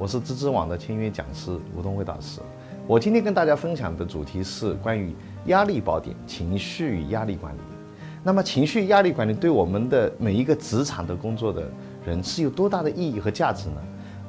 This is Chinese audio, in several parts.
我是知知网的签约讲师吴东辉导师，我今天跟大家分享的主题是关于压力宝典——情绪与压力管理。那么，情绪压力管理对我们的每一个职场的工作的人是有多大的意义和价值呢？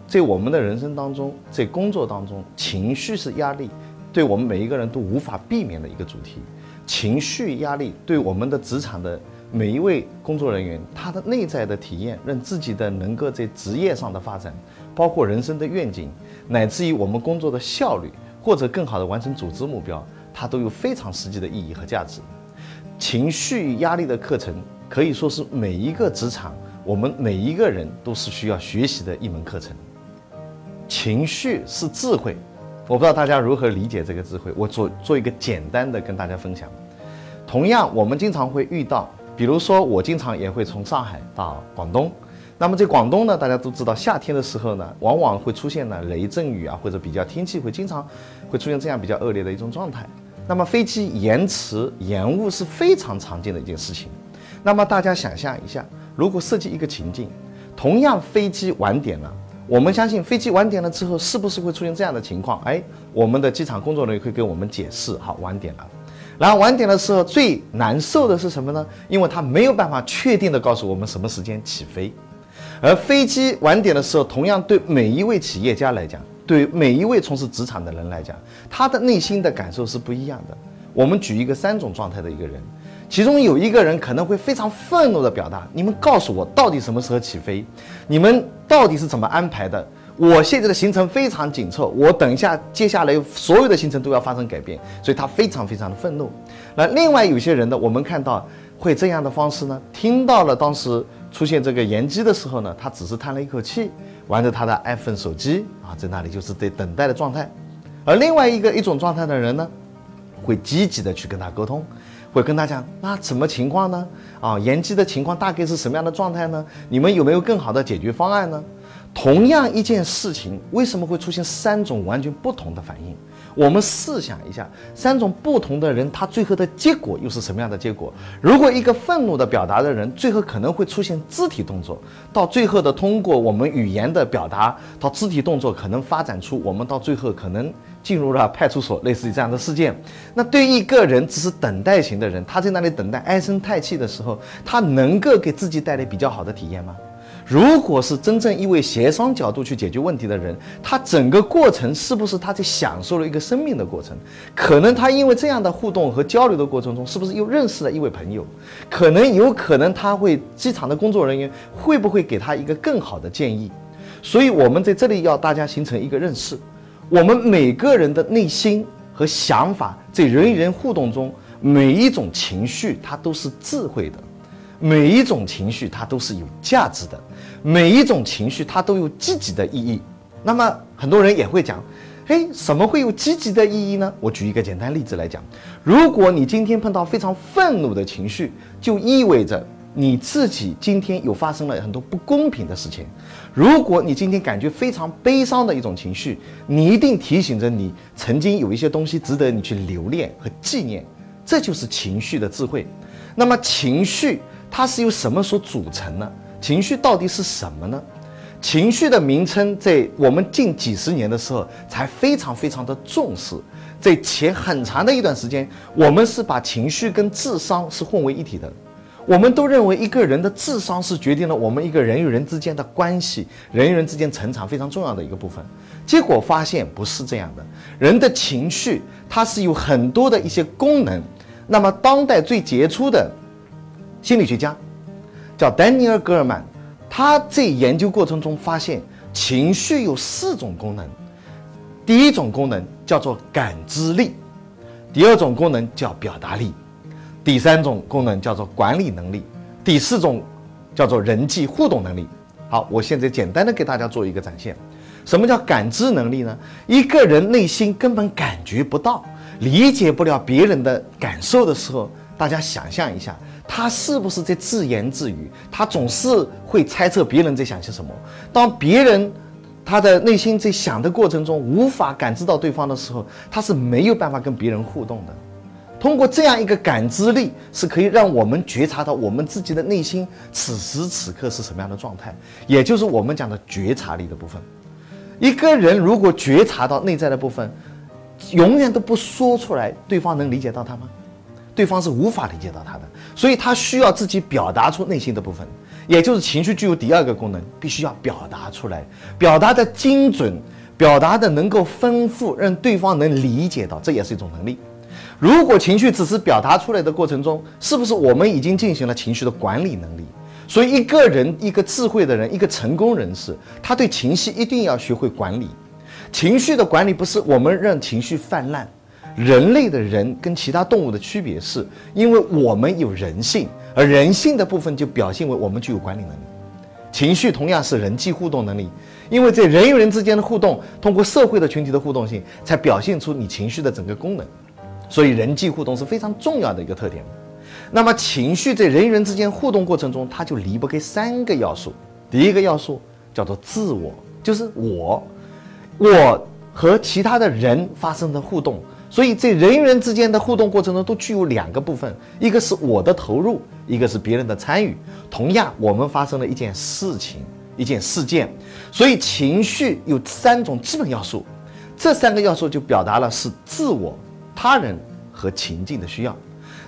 在我们的人生当中，在工作当中，情绪是压力，对我们每一个人都无法避免的一个主题。情绪压力对我们的职场的每一位工作人员，他的内在的体验，让自己的能够在职业上的发展。包括人生的愿景，乃至于我们工作的效率，或者更好的完成组织目标，它都有非常实际的意义和价值。情绪压力的课程可以说是每一个职场，我们每一个人都是需要学习的一门课程。情绪是智慧，我不知道大家如何理解这个智慧，我做做一个简单的跟大家分享。同样，我们经常会遇到，比如说我经常也会从上海到广东。那么在广东呢，大家都知道，夏天的时候呢，往往会出现呢雷阵雨啊，或者比较天气会经常会出现这样比较恶劣的一种状态。那么飞机延迟延误是非常常见的一件事情。那么大家想象一下，如果设计一个情境，同样飞机晚点了，我们相信飞机晚点了之后，是不是会出现这样的情况？哎，我们的机场工作人员会给我们解释，好，晚点了。然后晚点的时候最难受的是什么呢？因为他没有办法确定的告诉我们什么时间起飞。而飞机晚点的时候，同样对每一位企业家来讲，对每一位从事职场的人来讲，他的内心的感受是不一样的。我们举一个三种状态的一个人，其中有一个人可能会非常愤怒的表达：“你们告诉我到底什么时候起飞？你们到底是怎么安排的？我现在的行程非常紧凑，我等一下接下来所有的行程都要发生改变，所以他非常非常的愤怒。那另外有些人呢，我们看到会这样的方式呢，听到了当时。出现这个延机的时候呢，他只是叹了一口气，玩着他的 iPhone 手机啊，在那里就是在等待的状态。而另外一个一种状态的人呢，会积极的去跟他沟通，会跟他讲，那什么情况呢？啊，延机的情况大概是什么样的状态呢？你们有没有更好的解决方案呢？同样一件事情，为什么会出现三种完全不同的反应？我们试想一下，三种不同的人，他最后的结果又是什么样的结果？如果一个愤怒的表达的人，最后可能会出现肢体动作，到最后的通过我们语言的表达到肢体动作，可能发展出我们到最后可能进入了派出所，类似于这样的事件。那对一个人只是等待型的人，他在那里等待唉声叹气的时候，他能够给自己带来比较好的体验吗？如果是真正一位协商角度去解决问题的人，他整个过程是不是他在享受了一个生命的过程？可能他因为这样的互动和交流的过程中，是不是又认识了一位朋友？可能有可能他会机场的工作人员会不会给他一个更好的建议？所以，我们在这里要大家形成一个认识：我们每个人的内心和想法，在人与人互动中，每一种情绪它都是智慧的，每一种情绪它都是有价值的。每一种情绪，它都有积极的意义。那么很多人也会讲，哎，什么会有积极的意义呢？我举一个简单例子来讲，如果你今天碰到非常愤怒的情绪，就意味着你自己今天有发生了很多不公平的事情。如果你今天感觉非常悲伤的一种情绪，你一定提醒着你曾经有一些东西值得你去留恋和纪念。这就是情绪的智慧。那么情绪它是由什么所组成呢？情绪到底是什么呢？情绪的名称在我们近几十年的时候才非常非常的重视，在前很长的一段时间，我们是把情绪跟智商是混为一体的。我们都认为一个人的智商是决定了我们一个人与人之间的关系，人与人之间成长非常重要的一个部分。结果发现不是这样的，人的情绪它是有很多的一些功能。那么当代最杰出的心理学家。叫丹尼尔·戈尔曼，他在研究过程中发现，情绪有四种功能。第一种功能叫做感知力，第二种功能叫表达力，第三种功能叫做管理能力，第四种叫做人际互动能力。好，我现在简单的给大家做一个展现。什么叫感知能力呢？一个人内心根本感觉不到、理解不了别人的感受的时候，大家想象一下，他是不是在自言自语？他总是会猜测别人在想些什么。当别人他的内心在想的过程中无法感知到对方的时候，他是没有办法跟别人互动的。通过这样一个感知力，是可以让我们觉察到我们自己的内心此时此刻是什么样的状态，也就是我们讲的觉察力的部分。一个人如果觉察到内在的部分，永远都不说出来，对方能理解到他吗？对方是无法理解到他的，所以他需要自己表达出内心的部分，也就是情绪具有第二个功能，必须要表达出来，表达的精准，表达的能够丰富，让对方能理解到，这也是一种能力。如果情绪只是表达出来的过程中，是不是我们已经进行了情绪的管理能力？所以，一个人，一个智慧的人，一个成功人士，他对情绪一定要学会管理。情绪的管理不是我们让情绪泛滥。人类的人跟其他动物的区别是，因为我们有人性，而人性的部分就表现为我们具有管理能力。情绪同样是人际互动能力，因为在人与人之间的互动，通过社会的群体的互动性，才表现出你情绪的整个功能。所以人际互动是非常重要的一个特点。那么情绪在人与人之间互动过程中，它就离不开三个要素。第一个要素叫做自我，就是我，我和其他的人发生的互动。所以在人与人之间的互动过程中，都具有两个部分：一个是我的投入，一个是别人的参与。同样，我们发生了一件事情、一件事件。所以情绪有三种基本要素，这三个要素就表达了是自我。他人和情境的需要，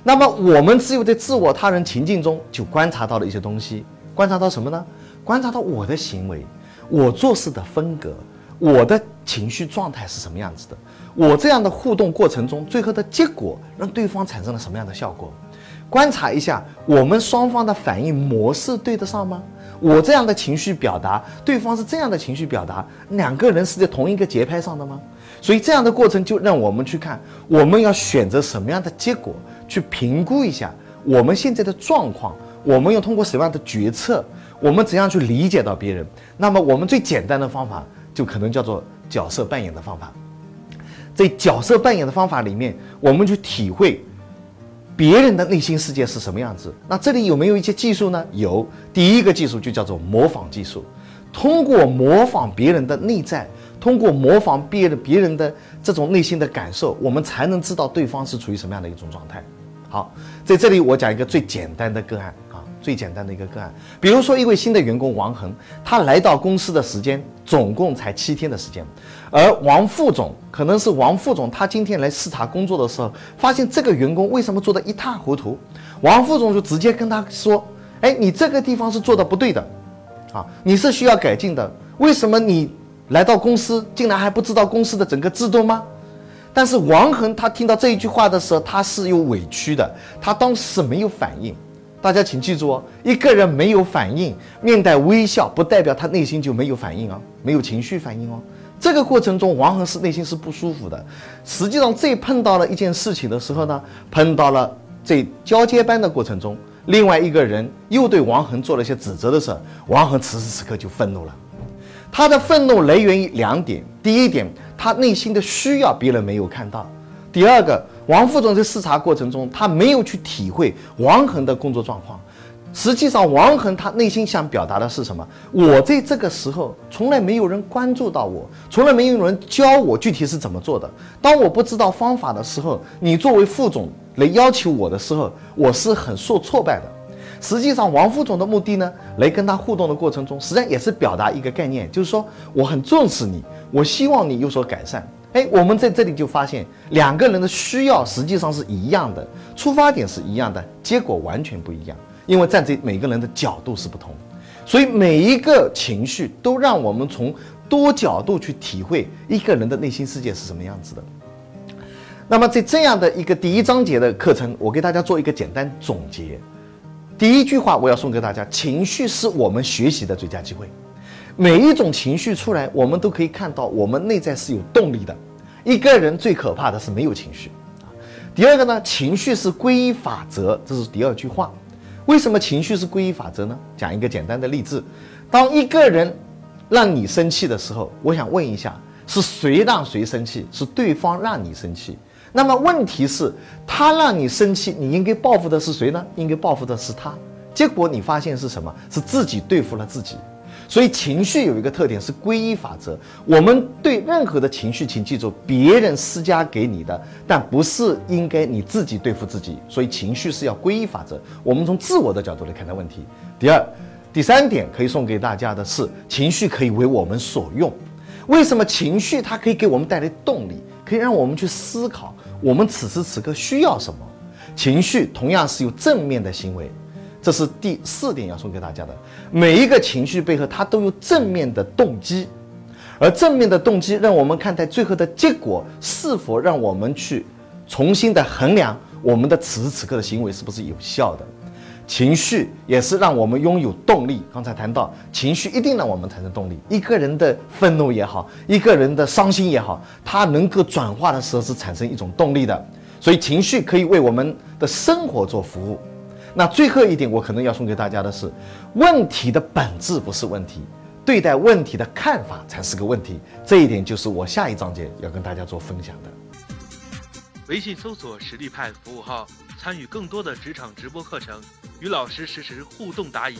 那么我们只有在自我、他人、情境中就观察到了一些东西。观察到什么呢？观察到我的行为，我做事的风格，我的情绪状态是什么样子的。我这样的互动过程中，最后的结果让对方产生了什么样的效果？观察一下我们双方的反应模式对得上吗？我这样的情绪表达，对方是这样的情绪表达，两个人是在同一个节拍上的吗？所以这样的过程就让我们去看，我们要选择什么样的结果，去评估一下我们现在的状况，我们要通过什么样的决策，我们怎样去理解到别人。那么我们最简单的方法，就可能叫做角色扮演的方法。在角色扮演的方法里面，我们去体会别人的内心世界是什么样子。那这里有没有一些技术呢？有，第一个技术就叫做模仿技术，通过模仿别人的内在。通过模仿别人别人的这种内心的感受，我们才能知道对方是处于什么样的一种状态。好，在这里我讲一个最简单的个案，最简单的一个个案。比如说一位新的员工王恒，他来到公司的时间总共才七天的时间，而王副总可能是王副总，他今天来视察工作的时候，发现这个员工为什么做的一塌糊涂，王副总就直接跟他说：“哎，你这个地方是做的不对的，啊，你是需要改进的，为什么你？”来到公司，竟然还不知道公司的整个制度吗？但是王恒他听到这一句话的时候，他是有委屈的，他当时没有反应。大家请记住哦，一个人没有反应，面带微笑，不代表他内心就没有反应哦，没有情绪反应哦。这个过程中，王恒是内心是不舒服的。实际上，这碰到了一件事情的时候呢，碰到了在交接班的过程中，另外一个人又对王恒做了一些指责的时候，王恒此时此刻就愤怒了。他的愤怒来源于两点：第一点，他内心的需要别人没有看到；第二个，王副总在视察过程中，他没有去体会王恒的工作状况。实际上，王恒他内心想表达的是什么？我在这个时候从来没有人关注到我，从来没有人教我具体是怎么做的。当我不知道方法的时候，你作为副总来要求我的时候，我是很受挫败的。实际上，王副总的目的呢，来跟他互动的过程中，实际上也是表达一个概念，就是说我很重视你，我希望你有所改善。哎，我们在这里就发现，两个人的需要实际上是一样的，出发点是一样的，结果完全不一样，因为站在每个人的角度是不同。所以每一个情绪都让我们从多角度去体会一个人的内心世界是什么样子的。那么在这样的一个第一章节的课程，我给大家做一个简单总结。第一句话我要送给大家：情绪是我们学习的最佳机会。每一种情绪出来，我们都可以看到我们内在是有动力的。一个人最可怕的是没有情绪。第二个呢，情绪是归一法则，这是第二句话。为什么情绪是归一法则呢？讲一个简单的例子：当一个人让你生气的时候，我想问一下，是谁让谁生气？是对方让你生气。那么问题是，他让你生气，你应该报复的是谁呢？应该报复的是他。结果你发现是什么？是自己对付了自己。所以情绪有一个特点是归一法则。我们对任何的情绪，请记住，别人施加给你的，但不是应该你自己对付自己。所以情绪是要归一法则。我们从自我的角度来看待问题。第二、第三点可以送给大家的是，情绪可以为我们所用。为什么情绪它可以给我们带来动力，可以让我们去思考？我们此时此刻需要什么？情绪同样是有正面的行为，这是第四点要送给大家的。每一个情绪背后，它都有正面的动机，而正面的动机让我们看待最后的结果是否让我们去重新的衡量我们的此时此刻的行为是不是有效的。情绪也是让我们拥有动力。刚才谈到，情绪一定让我们产生动力。一个人的愤怒也好，一个人的伤心也好，它能够转化的时候是产生一种动力的。所以，情绪可以为我们的生活做服务。那最后一点，我可能要送给大家的是：问题的本质不是问题，对待问题的看法才是个问题。这一点就是我下一章节要跟大家做分享的。微信搜索“实力派”服务号，参与更多的职场直播课程。与老师实时互动答疑。